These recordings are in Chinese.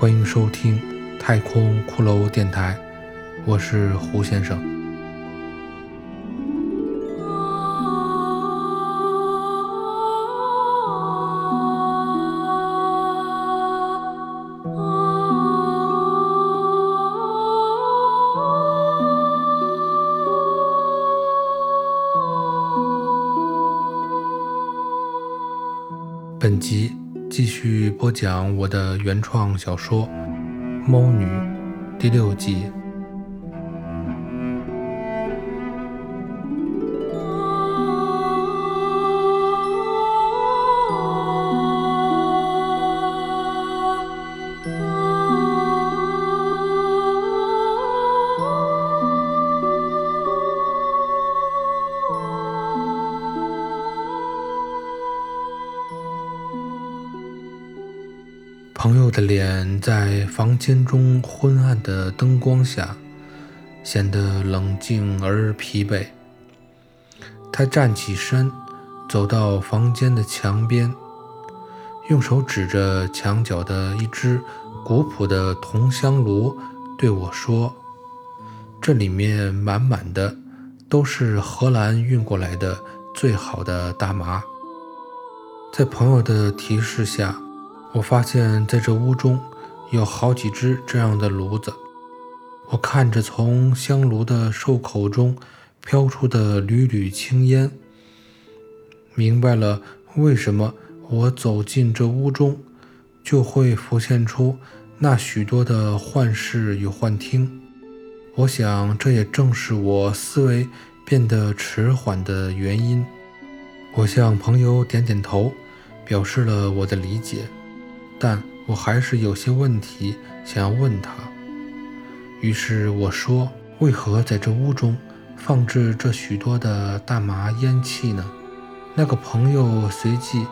欢迎收听太空骷髅电台，我是胡先生。本集继续播讲我的原创小说《猫女》第六集。朋友的脸在房间中昏暗的灯光下显得冷静而疲惫。他站起身，走到房间的墙边，用手指着墙角的一只古朴的铜香炉，对我说：“这里面满满的都是荷兰运过来的最好的大麻。”在朋友的提示下。我发现，在这屋中有好几只这样的炉子。我看着从香炉的兽口中飘出的缕缕青烟，明白了为什么我走进这屋中就会浮现出那许多的幻视与幻听。我想，这也正是我思维变得迟缓的原因。我向朋友点点头，表示了我的理解。但我还是有些问题想要问他，于是我说：“为何在这屋中放置这许多的大麻烟气呢？”那个朋友随即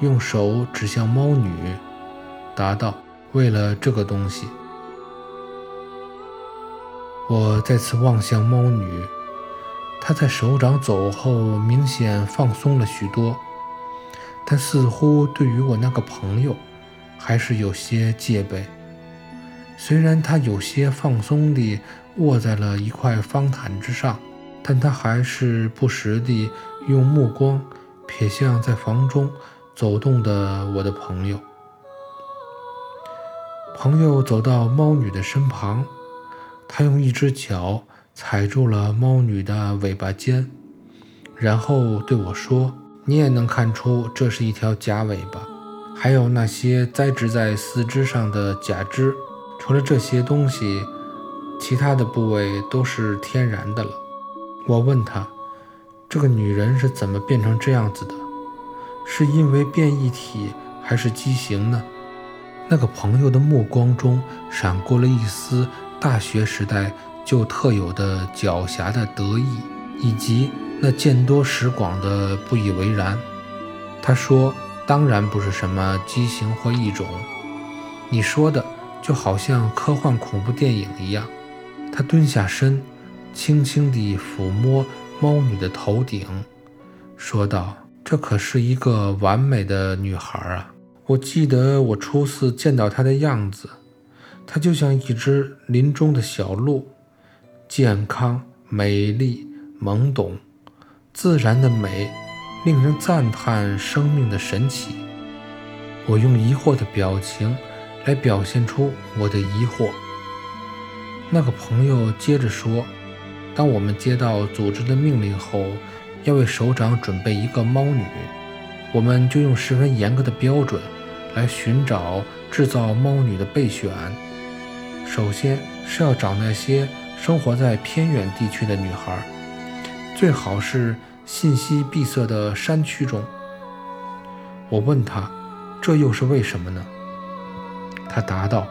用手指向猫女，答道：“为了这个东西。”我再次望向猫女，她在首长走后明显放松了许多，但似乎对于我那个朋友。还是有些戒备。虽然他有些放松地卧在了一块方毯之上，但他还是不时地用目光瞥向在房中走动的我的朋友。朋友走到猫女的身旁，他用一只脚踩住了猫女的尾巴尖，然后对我说：“你也能看出这是一条假尾巴。”还有那些栽植在四肢上的假肢，除了这些东西，其他的部位都是天然的了。我问他，这个女人是怎么变成这样子的？是因为变异体还是畸形呢？那个朋友的目光中闪过了一丝大学时代就特有的狡黠的得意，以及那见多识广的不以为然。他说。当然不是什么畸形或异种，你说的就好像科幻恐怖电影一样。他蹲下身，轻轻地抚摸猫女的头顶，说道：“这可是一个完美的女孩啊！我记得我初次见到她的样子，她就像一只林中的小鹿，健康、美丽、懵懂、自然的美。”令人赞叹生命的神奇。我用疑惑的表情来表现出我的疑惑。那个朋友接着说：“当我们接到组织的命令后，要为首长准备一个猫女，我们就用十分严格的标准来寻找制造猫女的备选。首先是要找那些生活在偏远地区的女孩，最好是。”信息闭塞的山区中，我问他：“这又是为什么呢？”他答道：“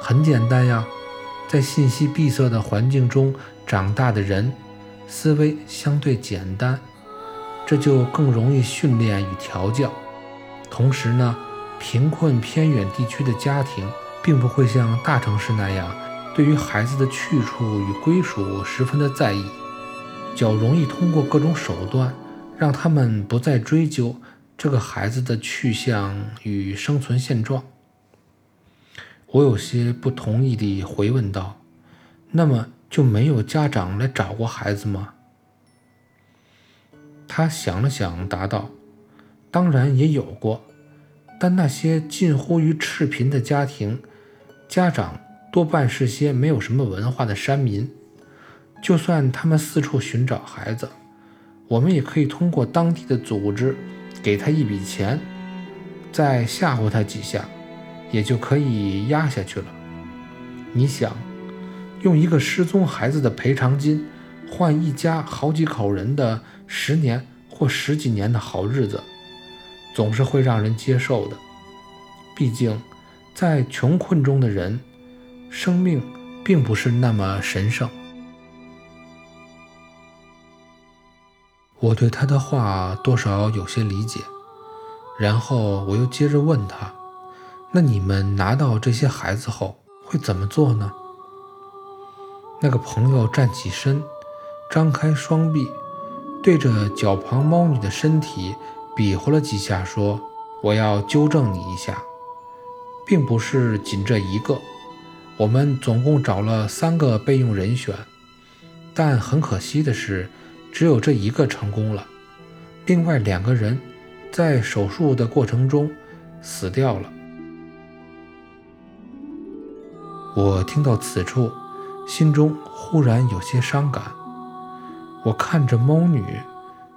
很简单呀，在信息闭塞的环境中长大的人，思维相对简单，这就更容易训练与调教。同时呢，贫困偏远地区的家庭并不会像大城市那样，对于孩子的去处与归属十分的在意。”较容易通过各种手段，让他们不再追究这个孩子的去向与生存现状。我有些不同意地回问道：“那么就没有家长来找过孩子吗？”他想了想，答道：“当然也有过，但那些近乎于赤贫的家庭，家长多半是些没有什么文化的山民。就算他们四处寻找孩子，我们也可以通过当地的组织给他一笔钱，再吓唬他几下。”也就可以压下去了。你想，用一个失踪孩子的赔偿金换一家好几口人的十年或十几年的好日子，总是会让人接受的。毕竟，在穷困中的人，生命并不是那么神圣。我对他的话多少有些理解，然后我又接着问他。那你们拿到这些孩子后会怎么做呢？那个朋友站起身，张开双臂，对着脚旁猫女的身体比划了几下，说：“我要纠正你一下，并不是仅这一个。我们总共找了三个备用人选，但很可惜的是，只有这一个成功了。另外两个人在手术的过程中死掉了。”我听到此处，心中忽然有些伤感。我看着猫女，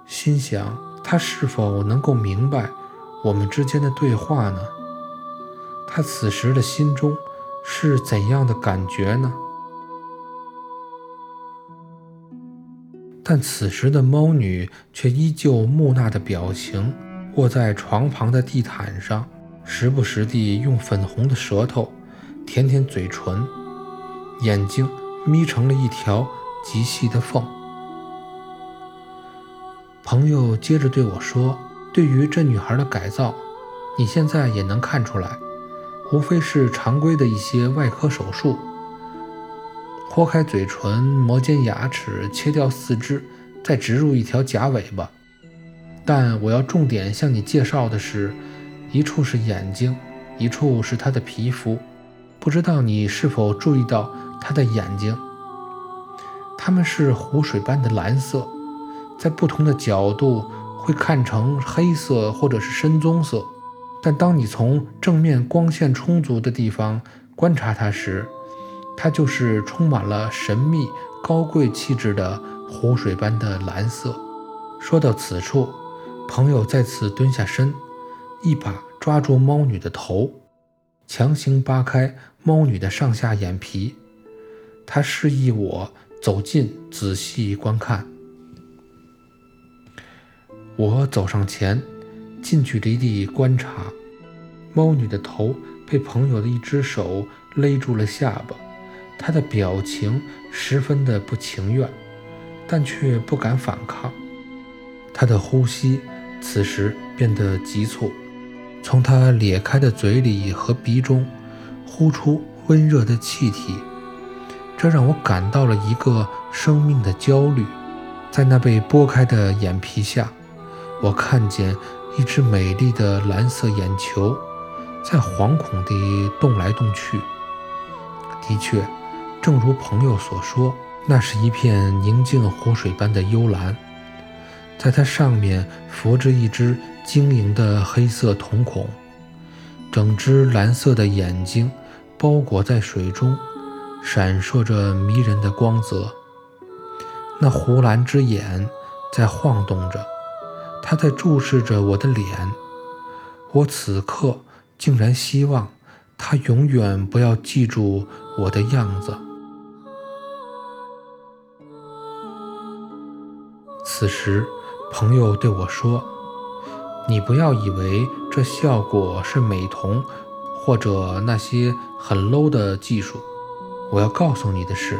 心想：她是否能够明白我们之间的对话呢？她此时的心中是怎样的感觉呢？但此时的猫女却依旧木讷的表情，卧在床旁的地毯上，时不时地用粉红的舌头。舔舔嘴唇，眼睛眯成了一条极细的缝。朋友接着对我说：“对于这女孩的改造，你现在也能看出来，无非是常规的一些外科手术，豁开嘴唇、磨尖牙齿、切掉四肢，再植入一条假尾巴。但我要重点向你介绍的是，一处是眼睛，一处是她的皮肤。”不知道你是否注意到他的眼睛？它们是湖水般的蓝色，在不同的角度会看成黑色或者是深棕色。但当你从正面光线充足的地方观察它时，它就是充满了神秘、高贵气质的湖水般的蓝色。说到此处，朋友再次蹲下身，一把抓住猫女的头。强行扒开猫女的上下眼皮，他示意我走近仔细观看。我走上前，近距离地观察。猫女的头被朋友的一只手勒住了下巴，他的表情十分的不情愿，但却不敢反抗。他的呼吸此时变得急促。从他咧开的嘴里和鼻中呼出温热的气体，这让我感到了一个生命的焦虑。在那被拨开的眼皮下，我看见一只美丽的蓝色眼球在惶恐地动来动去。的确，正如朋友所说，那是一片宁静湖水般的幽蓝，在它上面浮着一只。晶莹的黑色瞳孔，整只蓝色的眼睛包裹在水中，闪烁着迷人的光泽。那湖蓝之眼在晃动着，它在注视着我的脸。我此刻竟然希望它永远不要记住我的样子。此时，朋友对我说。你不要以为这效果是美瞳或者那些很 low 的技术。我要告诉你的是，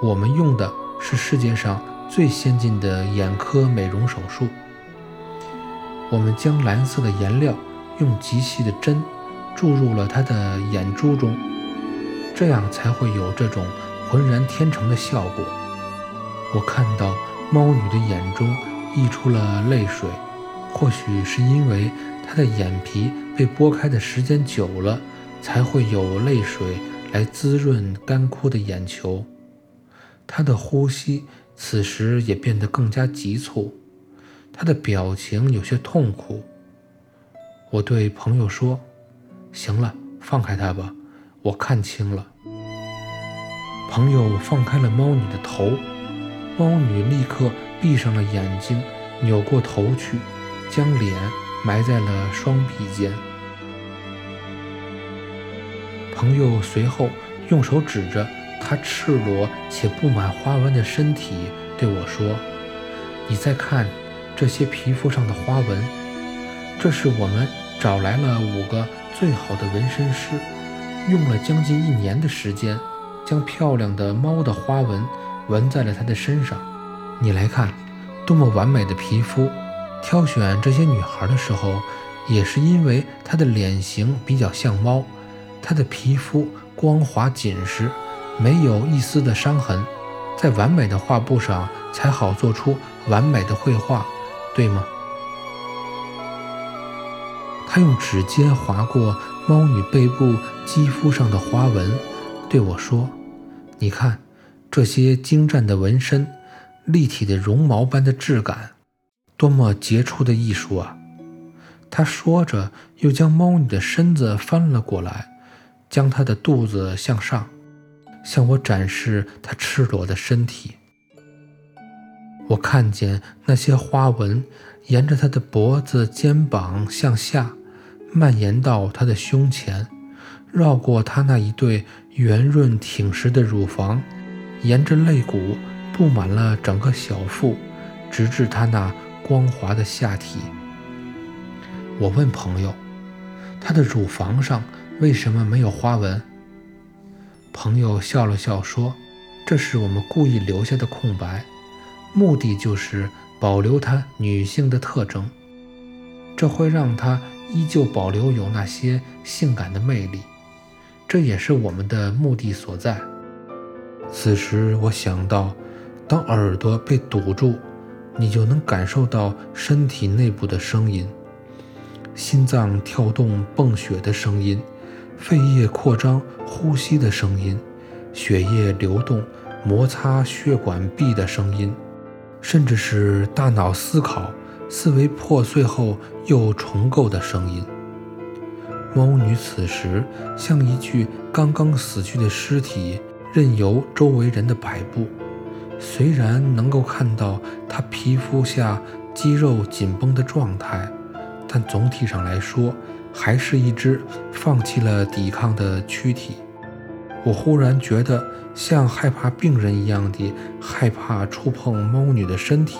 我们用的是世界上最先进的眼科美容手术。我们将蓝色的颜料用极细的针注入了他的眼珠中，这样才会有这种浑然天成的效果。我看到猫女的眼中溢出了泪水。或许是因为她的眼皮被剥开的时间久了，才会有泪水来滋润干枯的眼球。她的呼吸此时也变得更加急促，她的表情有些痛苦。我对朋友说：“行了，放开她吧，我看清了。”朋友放开了猫女的头，猫女立刻闭上了眼睛，扭过头去，将脸埋在了双臂间。朋友随后用手指着她赤裸且布满花纹的身体对我说：“你再看这些皮肤上的花纹，这是我们找来了五个最好的纹身师，用了将近一年的时间。”将漂亮的猫的花纹纹在了她的身上。你来看，多么完美的皮肤！挑选这些女孩的时候，也是因为她的脸型比较像猫，她的皮肤光滑紧实，没有一丝的伤痕，在完美的画布上才好做出完美的绘画，对吗？他用指尖划过猫女背部肌肤上的花纹，对我说。你看，这些精湛的纹身，立体的绒毛般的质感，多么杰出的艺术啊！他说着，又将猫女的身子翻了过来，将她的肚子向上，向我展示她赤裸的身体。我看见那些花纹沿着她的脖子、肩膀向下，蔓延到她的胸前，绕过她那一对。圆润挺实的乳房，沿着肋骨布满了整个小腹，直至她那光滑的下体。我问朋友：“她的乳房上为什么没有花纹？”朋友笑了笑说：“这是我们故意留下的空白，目的就是保留她女性的特征，这会让她依旧保留有那些性感的魅力。”这也是我们的目的所在。此时，我想到，当耳朵被堵住，你就能感受到身体内部的声音：心脏跳动、泵血的声音，肺叶扩张、呼吸的声音，血液流动、摩擦血管壁的声音，甚至是大脑思考、思维破碎后又重构的声音。猫女此时像一具刚刚死去的尸体，任由周围人的摆布。虽然能够看到她皮肤下肌肉紧绷的状态，但总体上来说，还是一只放弃了抵抗的躯体。我忽然觉得像害怕病人一样的害怕触碰猫女的身体，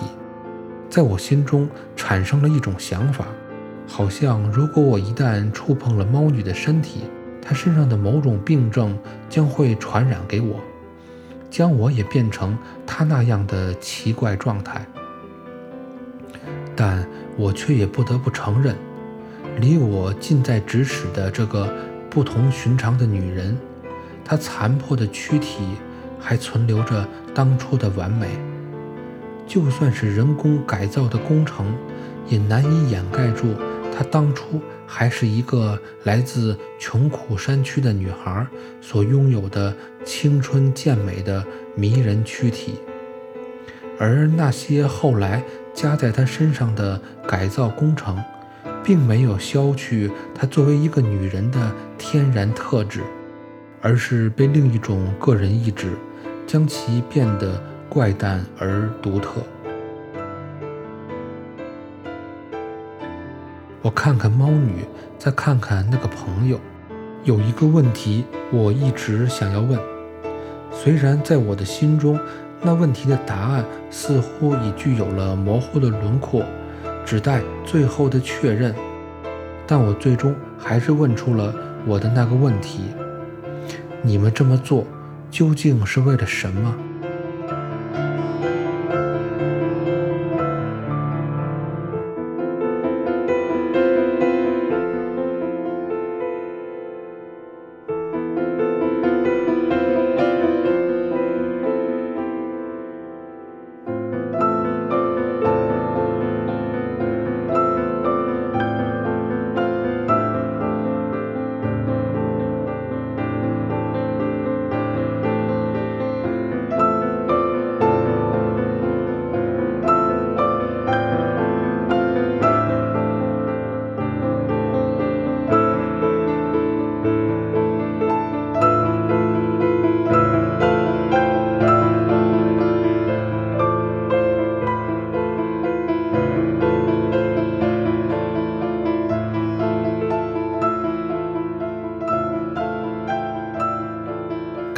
在我心中产生了一种想法。好像，如果我一旦触碰了猫女的身体，他身上的某种病症将会传染给我，将我也变成他那样的奇怪状态。但我却也不得不承认，离我近在咫尺的这个不同寻常的女人，她残破的躯体还存留着当初的完美。就算是人工改造的工程，也难以掩盖住。她当初还是一个来自穷苦山区的女孩所拥有的青春健美的迷人躯体，而那些后来加在她身上的改造工程，并没有消去她作为一个女人的天然特质，而是被另一种个人意志将其变得怪诞而独特。我看看猫女，再看看那个朋友，有一个问题我一直想要问。虽然在我的心中，那问题的答案似乎已具有了模糊的轮廓，只待最后的确认，但我最终还是问出了我的那个问题：你们这么做究竟是为了什么？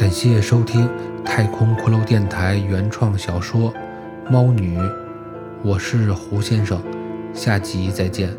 感谢收听太空骷髅电台原创小说《猫女》，我是胡先生，下集再见。